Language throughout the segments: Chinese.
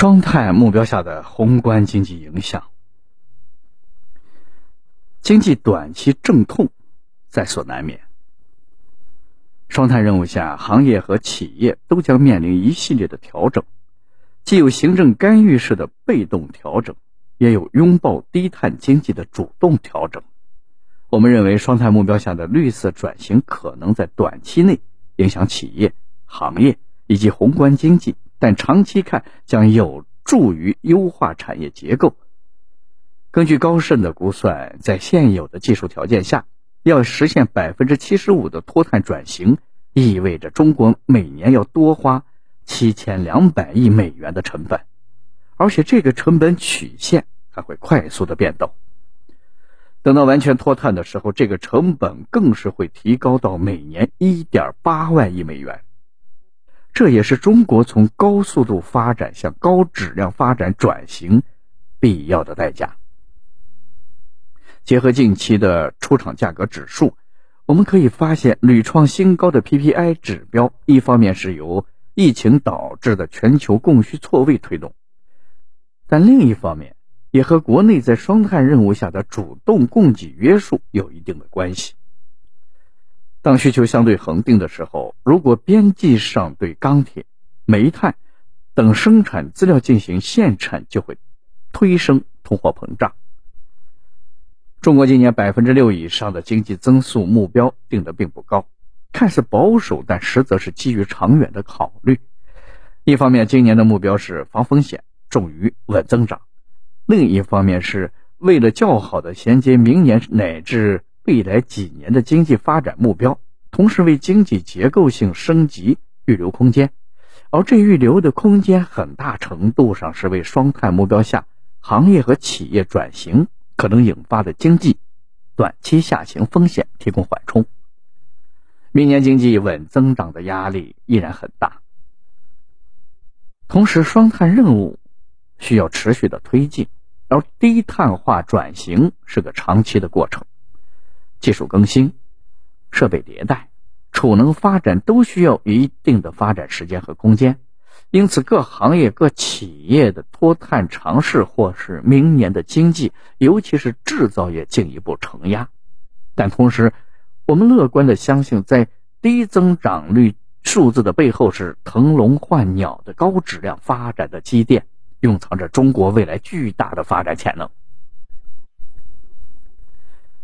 双碳目标下的宏观经济影响，经济短期阵痛在所难免。双碳任务下，行业和企业都将面临一系列的调整，既有行政干预式的被动调整，也有拥抱低碳经济的主动调整。我们认为，双碳目标下的绿色转型可能在短期内影响企业、行业以及宏观经济。但长期看将有助于优化产业结构。根据高盛的估算，在现有的技术条件下，要实现百分之七十五的脱碳转型，意味着中国每年要多花七千两百亿美元的成本，而且这个成本曲线还会快速的变动。等到完全脱碳的时候，这个成本更是会提高到每年一点八万亿美元。这也是中国从高速度发展向高质量发展转型必要的代价。结合近期的出厂价格指数，我们可以发现屡创新高的 PPI 指标，一方面是由疫情导致的全球供需错位推动，但另一方面也和国内在双碳任务下的主动供给约束有一定的关系。当需求相对恒定的时候，如果边际上对钢铁、煤炭等生产资料进行限产，就会推升通货膨胀。中国今年百分之六以上的经济增速目标定的并不高，看似保守，但实则是基于长远的考虑。一方面，今年的目标是防风险重于稳增长；另一方面，是为了较好的衔接明年乃至。未来几年的经济发展目标，同时为经济结构性升级预留空间，而这预留的空间很大程度上是为双碳目标下行业和企业转型可能引发的经济短期下行风险提供缓冲。明年经济稳增长的压力依然很大，同时双碳任务需要持续的推进，而低碳化转型是个长期的过程。技术更新、设备迭代、储能发展都需要一定的发展时间和空间，因此各行业、各企业的脱碳尝试，或是明年的经济，尤其是制造业进一步承压。但同时，我们乐观的相信，在低增长率数字的背后，是腾笼换鸟的高质量发展的积淀，蕴藏着中国未来巨大的发展潜能。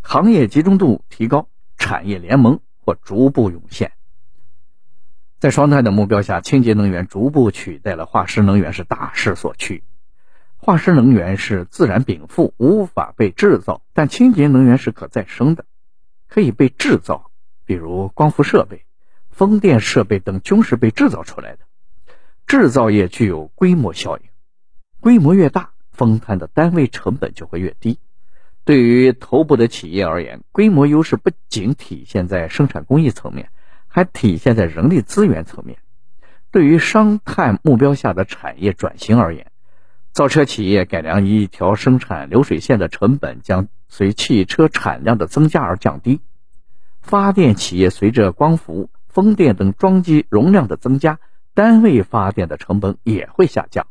行业集中度提高，产业联盟或逐步涌现。在双碳的目标下，清洁能源逐步取代了化石能源，是大势所趋。化石能源是自然禀赋，无法被制造，但清洁能源是可再生的，可以被制造。比如光伏设备、风电设备等，均是被制造出来的。制造业具有规模效应，规模越大，风碳的单位成本就会越低。对于头部的企业而言，规模优势不仅体现在生产工艺层面，还体现在人力资源层面。对于双碳目标下的产业转型而言，造车企业改良一条生产流水线的成本将随汽车产量的增加而降低；发电企业随着光伏、风电等装机容量的增加，单位发电的成本也会下降。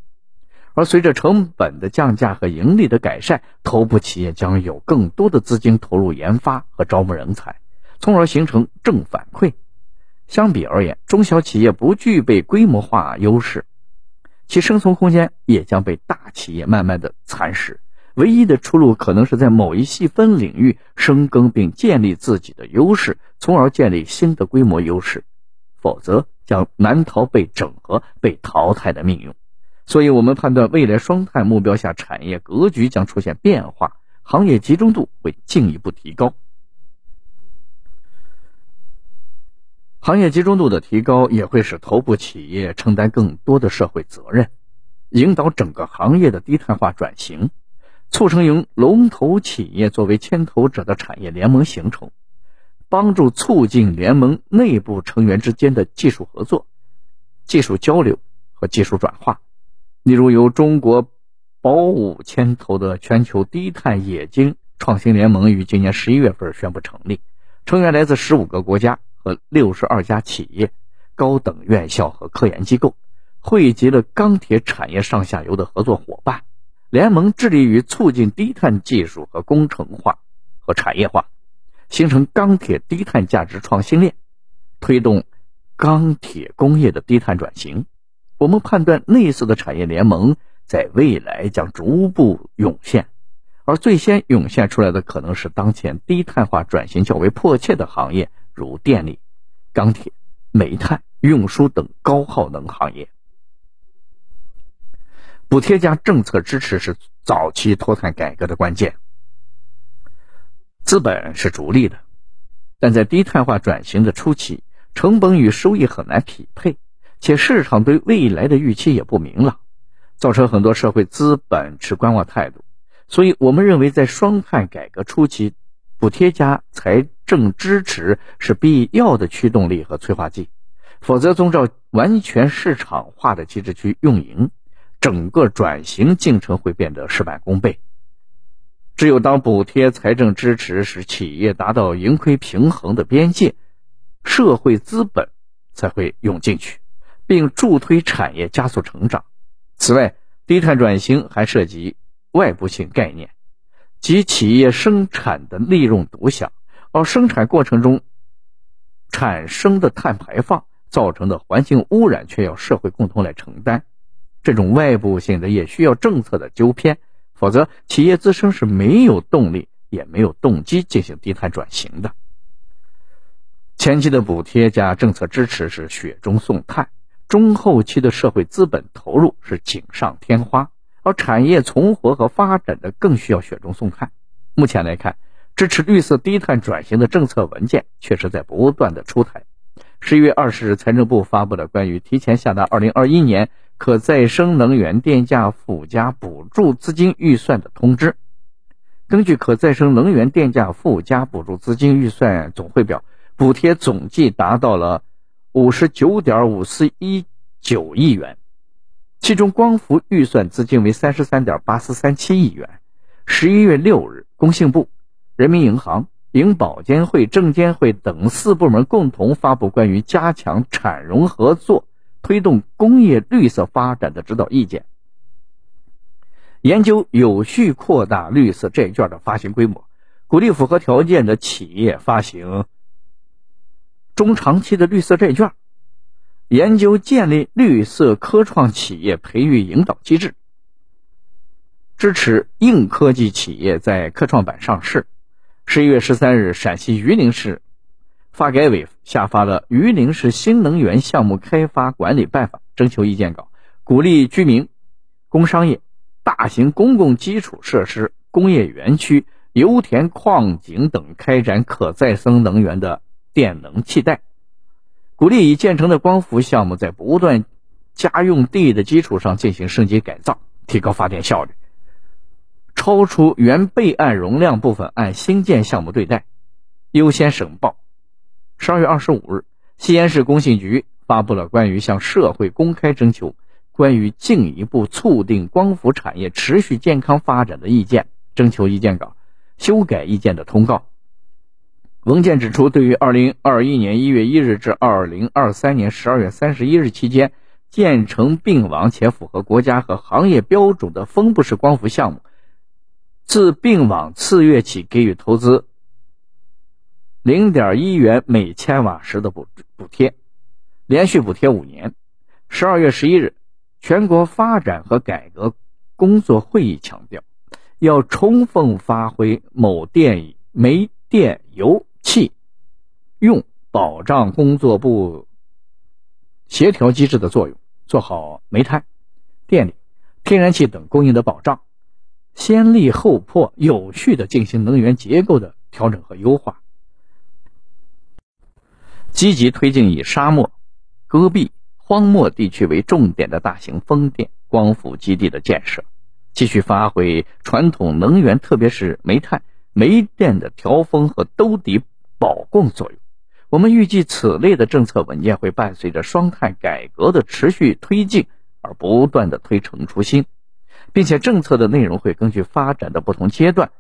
而随着成本的降价和盈利的改善，头部企业将有更多的资金投入研发和招募人才，从而形成正反馈。相比而言，中小企业不具备规模化优势，其生存空间也将被大企业慢慢的蚕食。唯一的出路可能是在某一细分领域深耕并建立自己的优势，从而建立新的规模优势，否则将难逃被整合、被淘汰的命运。所以，我们判断未来双碳目标下产业格局将出现变化，行业集中度会进一步提高。行业集中度的提高也会使头部企业承担更多的社会责任，引导整个行业的低碳化转型，促成由龙头企业作为牵头者的产业联盟形成，帮助促进联盟内部成员之间的技术合作、技术交流和技术转化。例如，由中国宝武牵头的全球低碳冶金创新联盟于今年十一月份宣布成立，成员来自十五个国家和六十二家企业、高等院校和科研机构，汇集了钢铁产业上下游的合作伙伴，联盟致力于促进低碳技术和工程化和产业化，形成钢铁低碳价值创新链，推动钢铁工业的低碳转型。我们判断类似的产业联盟在未来将逐步涌现，而最先涌现出来的可能是当前低碳化转型较为迫切的行业，如电力、钢铁、煤炭、运输等高耗能行业。补贴加政策支持是早期脱碳改革的关键。资本是逐利的，但在低碳化转型的初期，成本与收益很难匹配。且市场对未来的预期也不明朗，造成很多社会资本持观望态度。所以，我们认为在双碳改革初期，补贴加财政支持是必要的驱动力和催化剂。否则，遵照完全市场化的机制去运营，整个转型进程会变得事半功倍。只有当补贴财政支持使企业达到盈亏平衡的边界，社会资本才会涌进去。并助推产业加速成长。此外，低碳转型还涉及外部性概念，即企业生产的利润独享，而生产过程中产生的碳排放造成的环境污染却要社会共同来承担。这种外部性的也需要政策的纠偏，否则企业自身是没有动力也没有动机进行低碳转型的。前期的补贴加政策支持是雪中送炭。中后期的社会资本投入是锦上添花，而产业存活和发展的更需要雪中送炭。目前来看，支持绿色低碳转型的政策文件确实在不断的出台。十一月二十日，财政部发布了关于提前下达二零二一年可再生能源电价附加补助资金预算的通知。根据可再生能源电价附加补助资金预算总汇表，补贴总计达到了。五十九点五四一九亿元，其中光伏预算资金为三十三点八四三七亿元。十一月六日，工信部、人民银行、银保监会、证监会等四部门共同发布关于加强产融合作、推动工业绿色发展的指导意见，研究有序扩大绿色债券的发行规模，鼓励符合条件的企业发行。中长期的绿色债券，研究建立绿色科创企业培育引导机制，支持硬科技企业在科创板上市。十一月十三日，陕西榆林市发改委下发了《榆林市新能源项目开发管理办法》征求意见稿，鼓励居民、工商业、大型公共基础设施、工业园区、油田矿井等开展可再生能源的。电能替代，鼓励已建成的光伏项目在不断家用地的基础上进行升级改造，提高发电效率。超出原备案容量部分按新建项目对待，优先申报。十二月二十五日，西安市工信局发布了关于向社会公开征求关于进一步促进光伏产业持续健康发展的意见征求意见稿修改意见的通告。文件指出，对于二零二一年一月一日至二零二三年十二月三十一日期间建成并网且符合国家和行业标准的分布式光伏项目，自并网次月起给予投资零点一元每千瓦时的补补贴，连续补贴五年。十二月十一日，全国发展和改革工作会议强调，要充分发挥某电煤电油。气用保障工作部协调机制的作用，做好煤炭、电力、天然气等供应的保障，先立后破，有序的进行能源结构的调整和优化，积极推进以沙漠、戈壁、荒漠地区为重点的大型风电、光伏基地的建设，继续发挥传统能源，特别是煤炭、煤电的调峰和兜底。保供作用，我们预计此类的政策文件会伴随着双碳改革的持续推进而不断的推陈出新，并且政策的内容会根据发展的不同阶段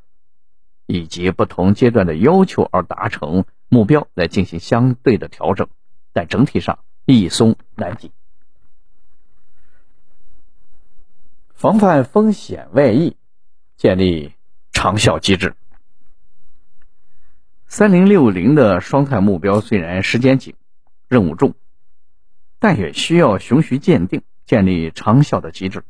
以及不同阶段的要求而达成目标来进行相对的调整，但整体上易松难紧。防范风险外溢，建立长效机制。三零六零的双碳目标虽然时间紧、任务重，但也需要循序渐进，建立长效的机制。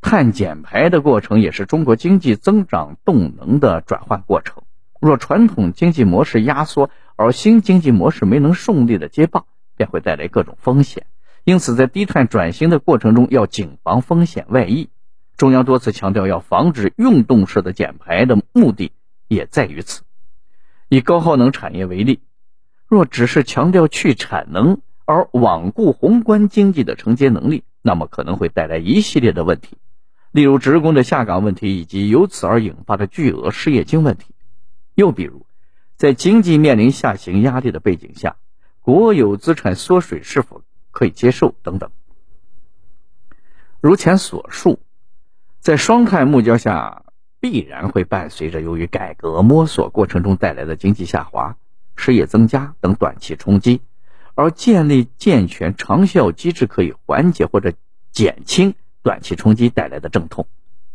碳减排的过程也是中国经济增长动能的转换过程。若传统经济模式压缩，而新经济模式没能顺利的接棒，便会带来各种风险。因此，在低碳转型的过程中，要谨防风险外溢。中央多次强调，要防止运动式的减排的目的也在于此。以高耗能产业为例，若只是强调去产能而罔顾宏观经济的承接能力，那么可能会带来一系列的问题。例如职工的下岗问题，以及由此而引发的巨额失业金问题；又比如，在经济面临下行压力的背景下，国有资产缩水是否可以接受等等。如前所述，在双碳目标下，必然会伴随着由于改革摸索过程中带来的经济下滑、失业增加等短期冲击，而建立健全长效机制，可以缓解或者减轻。短期冲击带来的阵痛，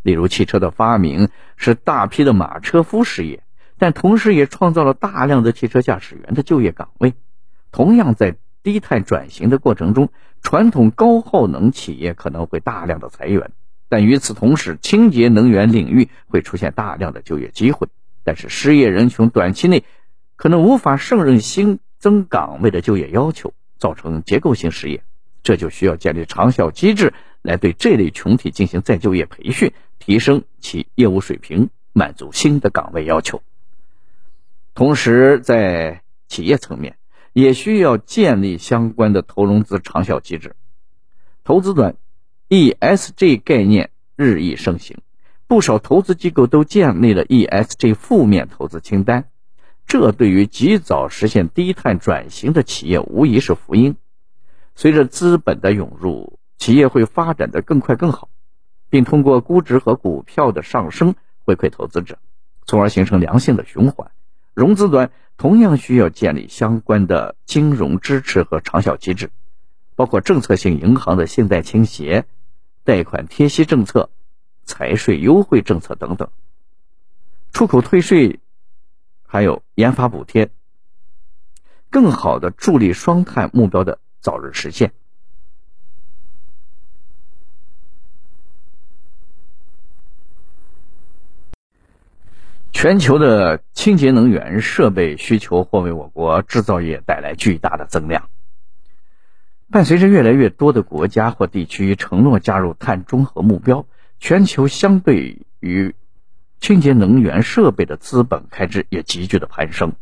例如汽车的发明使大批的马车夫失业，但同时也创造了大量的汽车驾驶员的就业岗位。同样，在低碳转型的过程中，传统高耗能企业可能会大量的裁员，但与此同时，清洁能源领域会出现大量的就业机会。但是，失业人群短期内可能无法胜任新增岗位的就业要求，造成结构性失业。这就需要建立长效机制。来对这类群体进行再就业培训，提升其业务水平，满足新的岗位要求。同时，在企业层面，也需要建立相关的投融资长效机制。投资端，ESG 概念日益盛行，不少投资机构都建立了 ESG 负面投资清单，这对于及早实现低碳转型的企业无疑是福音。随着资本的涌入。企业会发展的更快更好，并通过估值和股票的上升回馈投资者，从而形成良性的循环。融资端同样需要建立相关的金融支持和长效机制，包括政策性银行的信贷倾斜、贷款贴息政策、财税优惠政策等等，出口退税，还有研发补贴，更好的助力双碳目标的早日实现。全球的清洁能源设备需求或为我国制造业带来巨大的增量。伴随着越来越多的国家或地区承诺加入碳中和目标，全球相对于清洁能源设备的资本开支也急剧的攀升。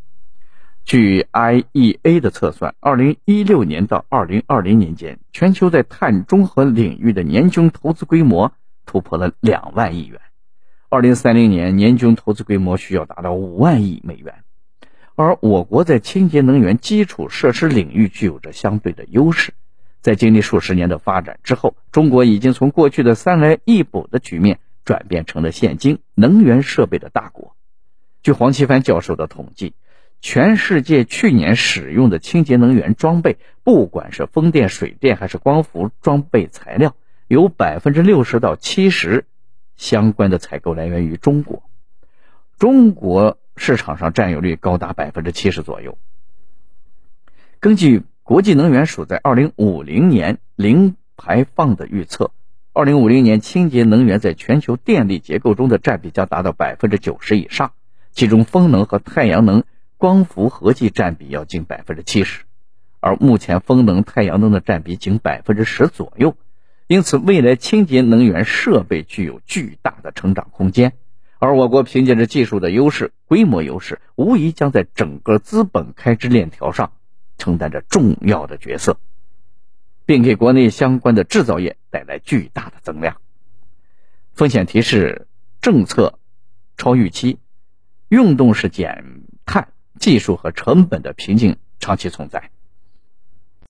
据 IEA 的测算，二零一六年到二零二零年间，全球在碳中和领域的年均投资规模突破了两万亿元。二零三零年年均投资规模需要达到五万亿美元，而我国在清洁能源基础设施领域具有着相对的优势。在经历数十年的发展之后，中国已经从过去的三来一补的局面转变成了现今能源设备的大国。据黄奇帆教授的统计，全世界去年使用的清洁能源装备，不管是风电、水电还是光伏装备材料，有百分之六十到七十。相关的采购来源于中国，中国市场上占有率高达百分之七十左右。根据国际能源署在二零五零年零排放的预测，二零五零年清洁能源在全球电力结构中的占比将达到百分之九十以上，其中风能和太阳能、光伏合计占比要近百分之七十，而目前风能、太阳能的占比仅百分之十左右。因此，未来清洁能源设备具有巨大的成长空间，而我国凭借着技术的优势、规模优势，无疑将在整个资本开支链条上承担着重要的角色，并给国内相关的制造业带来巨大的增量。风险提示：政策超预期，运动式减碳技术和成本的瓶颈长期存在。